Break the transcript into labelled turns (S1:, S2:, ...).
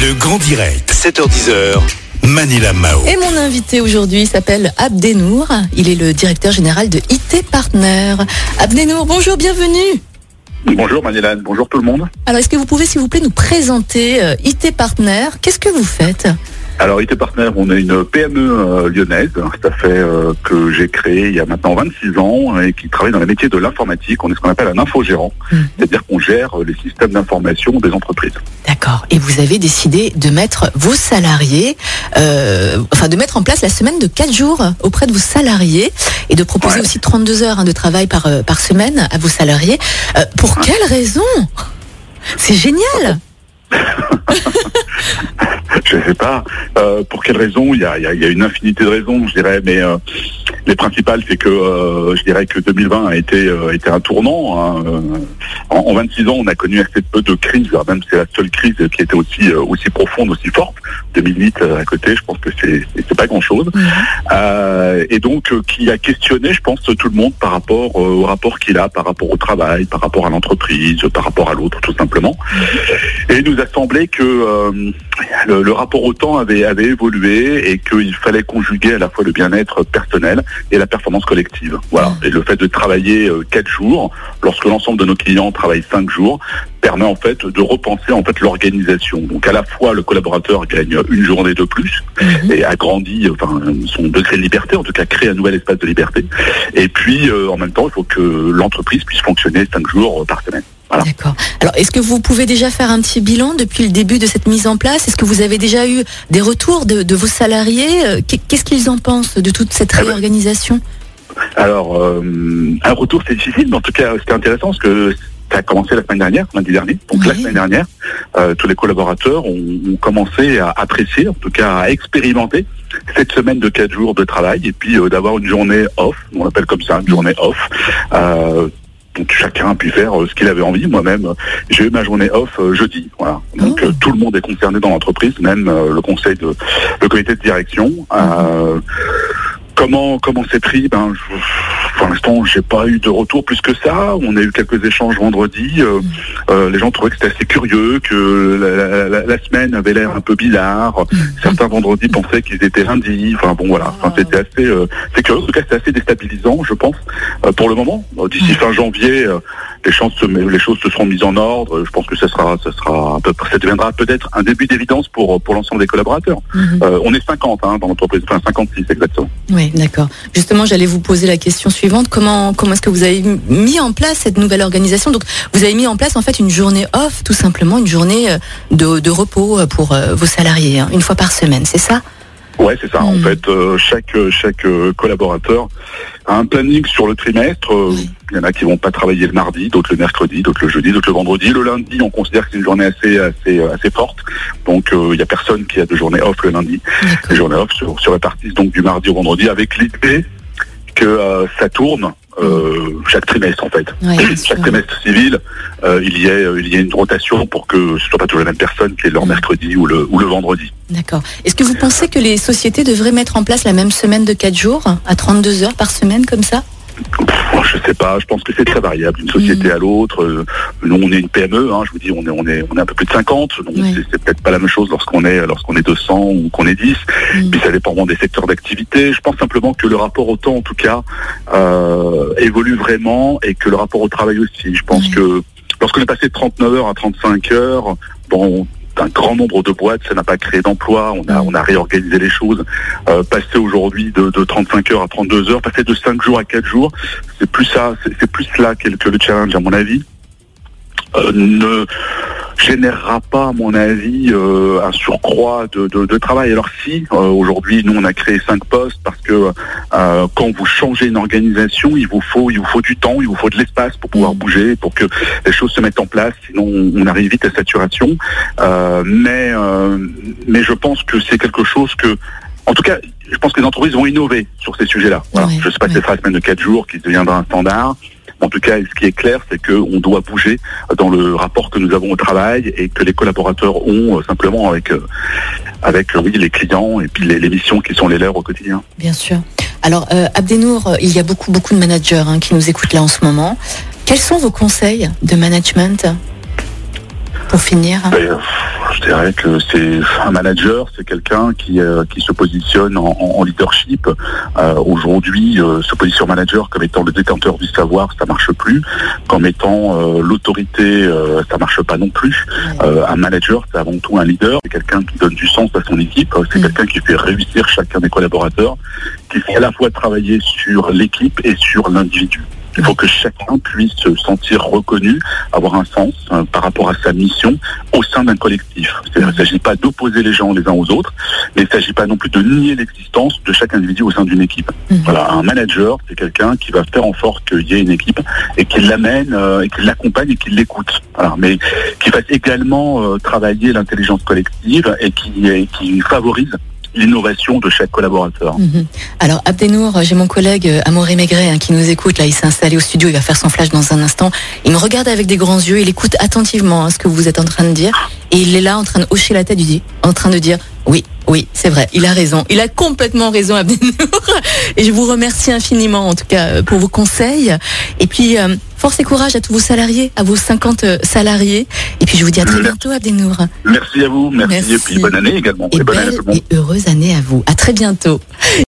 S1: Le grand direct, 7h10h. Manila Mao.
S2: Et mon invité aujourd'hui s'appelle Abdenour. Il est le directeur général de IT Partner. Abdenour, bonjour, bienvenue.
S3: Bonjour Manila, bonjour tout le monde.
S2: Alors, est-ce que vous pouvez, s'il vous plaît, nous présenter euh, IT Partner? Qu'est-ce que vous faites?
S3: Alors IT Partner, on est une PME euh, lyonnaise. Ça fait euh, que j'ai créé il y a maintenant 26 ans et qui travaille dans les métiers de l'informatique. On est ce qu'on appelle un infogérant,
S2: Mhm.
S3: c'est-à-dire qu'on gère euh, les systèmes d'information des entreprises.
S2: D'accord. Et vous avez décidé de mettre vos salariés, euh, enfin de mettre en place la semaine de 4 jours auprès de vos salariés et de proposer
S3: Ouais.
S2: aussi 32 heures hein, de travail par, par semaine à vos salariés. Euh, pour quelle raison? C'est génial
S3: Je ne sais pas euh, pour quelle raison. Il y a, il y a- il y a une infinité de raisons, je dirais, mais euh, les principales, c'est que euh, je dirais que 2020 a été, euh, été un tournant. hein. Euh, En, en 26 ans, on a connu assez peu de crises. Alors, Même c'est la seule crise qui était aussi euh, aussi profonde, aussi forte. 2008 euh, à côté, je pense que c'est c'est- pas grand chose. Euh, et donc euh, qui a questionné, je pense, tout le monde par rapport euh, au rapport qu'il a, par rapport au travail, par rapport à l'entreprise, par rapport à l'autre, tout simplement. Et il nous a semblé que euh, le, le rapport au temps avait, avait évolué et qu'il fallait conjuguer à la fois le bien-être personnel et la performance collective. Voilà. Et le fait de travailler euh, quatre jours, lorsque l'ensemble de nos clients travaillent cinq jours, permet en fait de repenser en fait l'organisation. Donc à la fois le collaborateur gagne une journée de plus
S2: Mhm.
S3: et agrandit enfin son degré de liberté, en tout cas crée un nouvel espace de liberté. Et puis euh, en même temps, il faut que l'entreprise puisse fonctionner cinq jours euh, par semaine. Voilà.
S2: D'accord. Alors, est-ce que vous pouvez déjà faire un petit bilan depuis le début de cette mise en place? Est-ce que vous avez déjà eu des retours de, de vos salariés? Euh, qu'est- Qu'est-ce qu'ils en pensent de toute cette
S3: Eh ben,
S2: réorganisation?
S3: Alors, euh, un retour, c'est difficile, mais en tout cas, c'était intéressant parce que ça a commencé la semaine dernière, lundi dernier. Donc, la semaine dernière, euh, tous les collaborateurs ont, ont commencé à apprécier, en tout cas à expérimenter cette semaine de quatre jours de travail et puis euh, d'avoir une journée off, on l'appelle comme ça, une journée off. Euh, chacun a pu faire euh, ce qu'il avait envie. Moi-même, j'ai eu ma journée off euh, jeudi. Voilà. Donc
S2: Oh.
S3: euh, tout le monde est concerné dans l'entreprise, même le conseil de le comité de direction. Euh, Comment comment c'est pris? Ben, je- l'instant, j'ai pas eu de retour plus que ça. On a eu quelques échanges vendredi. Euh, euh, les gens trouvaient que c'était assez curieux, que la, la- la semaine avait l'air un peu bizarre. Certains vendredis pensaient qu'ils étaient lundi. Enfin bon, voilà. Enfin, c'était assez, euh, c'est curieux. En tout cas, c'est assez déstabilisant, je pense, euh, pour le moment. D'ici fin janvier, les, chances se- les choses se seront mises en ordre. Je pense que ça sera, ça sera, ça deviendra peut-être un début d'évidence pour pour l'ensemble des collaborateurs.
S2: Mhm.
S3: Euh, on est 50 hein, dans l'entreprise, enfin 56 exactement.
S2: Oui, d'accord. Justement, j'allais vous poser la question suivante. Comment, comment est-ce que vous avez mis en place cette nouvelle organisation? Donc, vous avez mis en place en fait une journée off, tout simplement, une journée euh, de, de repos euh, pour euh, vos salariés, hein, une fois par semaine, c'est ça?
S3: Ouais, c'est ça. En
S2: Mm.
S3: fait, euh, chaque chaque euh, collaborateur a un planning sur le trimestre. Euh, Il y en a qui vont pas travailler le mardi, d'autres le mercredi, d'autres le jeudi, d'autres le vendredi. Le lundi, on considère que c'est une journée assez assez assez forte. Donc, il y a personne qui a de journée off le lundi. Les journées off se, se répartissent donc du mardi au vendredi avec l'idée que euh, ça tourne euh, chaque trimestre en fait.
S2: Ouais,
S3: chaque trimestre civil, euh, il y euh, il y ait une rotation pour que ce soit pas toujours la même personne qui est leur
S2: Mm.
S3: mercredi ou le ou le vendredi.
S2: D'accord. Est-ce que vous pensez que les sociétés devraient mettre en place la même semaine de 4 jours, à 32 heures par semaine, comme ça?
S3: Je sais pas, je pense que c'est très variable d'une société à l'autre. Euh, Nous, on est une PME, hein, je vous dis, on est, on est, on est un peu plus de 50, donc
S2: Oui.
S3: c'est- peut-être pas la même chose lorsqu'on est, lorsqu'on est 200 ou qu'on est 10.
S2: Mm.
S3: Puis ça dépend vraiment des secteurs d'activité. Je pense simplement que le rapport au temps, en tout cas, euh, évolue vraiment et que le rapport au travail aussi. Je pense
S2: Oui.
S3: que lorsqu'on est passé de 39 heures à 35 heures, bon, un grand nombre de boîtes, ça n'a pas créé d'emploi. On a,
S2: Mm.
S3: on a réorganisé les choses. Euh, passer aujourd'hui de, de 35 heures à 32 heures, passer de 5 jours à 4 jours, c'est plus ça, c'est c'est plus là que, que le challenge à mon avis. Euh, ne générera pas, à mon avis, euh, un surcroît de, de- de travail. Alors si, euh, aujourd'hui, nous, on a créé cinq postes parce que euh, quand vous changez une organisation, il vous faut, il vous faut du temps, il vous faut de l'espace pour pouvoir bouger, pour que les choses se mettent en place. Sinon, on, on arrive vite à saturation. Euh, mais, euh, mais je pense que c'est quelque chose que, en tout cas, je pense que les entreprises vont innover sur ces sujets-là. Voilà.
S2: Ouais,
S3: je ne sais pas si
S2: ouais.
S3: ce sera la semaine de quatre jours qui deviendra un standard. En tout cas, ce qui est clair, c'est qu'on doit bouger dans le rapport que nous avons au travail et que les collaborateurs ont euh, simplement avec, euh, avec euh, oui, les clients et puis les, les missions qui sont les leurs au quotidien.
S2: Bien sûr. Alors, euh, Abdenour, il y a beaucoup, beaucoup de managers hein, qui nous écoutent là en ce moment. Quels sont vos conseils de management pour finir?
S3: Euh, je dirais que c'est un manager, c'est quelqu'un qui, euh, qui se positionne en, en leadership. Euh, Aujourd'hui, euh, se positionne manager comme étant le détenteur du savoir, ça marche plus. Comme étant l'autorité, ça marche pas non plus. Un manager, c'est avant tout un leader, c'est quelqu'un qui donne du sens à son équipe, c'est
S2: Mm.
S3: quelqu'un qui fait réussir chacun des collaborateurs, qui fait à la fois travailler sur l'équipe et sur l'individu. Il faut que chacun puisse se sentir reconnu, avoir un sens euh, par rapport à sa mission au sein d'un collectif. Il ne s'agit pas d'opposer les gens les uns aux autres, mais il ne s'agit pas non plus de nier l'existence de chaque individu au sein d'une équipe.
S2: Mhm.
S3: Voilà, un manager, c'est quelqu'un qui va faire en sorte qu'il y ait une équipe et qu'il l'amène, euh, et qu'il l'accompagne et qu'il l'écoute. Voilà, mais qui fasse également euh, travailler l'intelligence collective et qui, et qui favorise l'innovation de chaque collaborateur.
S2: Mhm. Alors Abdenour, j'ai mon collègue euh, Amaury Maigret hein, qui nous écoute. Là, il s'est installé au studio, il va faire son flash dans un instant. Il me regarde avec des grands yeux, il écoute attentivement hein, ce que vous êtes en train de dire, et il est là en train de hocher la tête, il dit, en train de dire, oui, oui, c'est vrai, il a raison, il a complètement raison, Abdenour. Et je vous remercie infiniment, en tout cas, euh, pour vos conseils. Et puis, euh, force et courage à tous vos salariés, à vos 50 euh, salariés. Et puis, je vous dis à très bientôt, Abdenour.
S3: Merci à vous, merci,
S2: Merci.
S3: et puis bonne année également.
S2: Et
S3: Et bonne année à
S2: belle
S3: tout le monde.
S2: et heureuse année à vous. À très bientôt.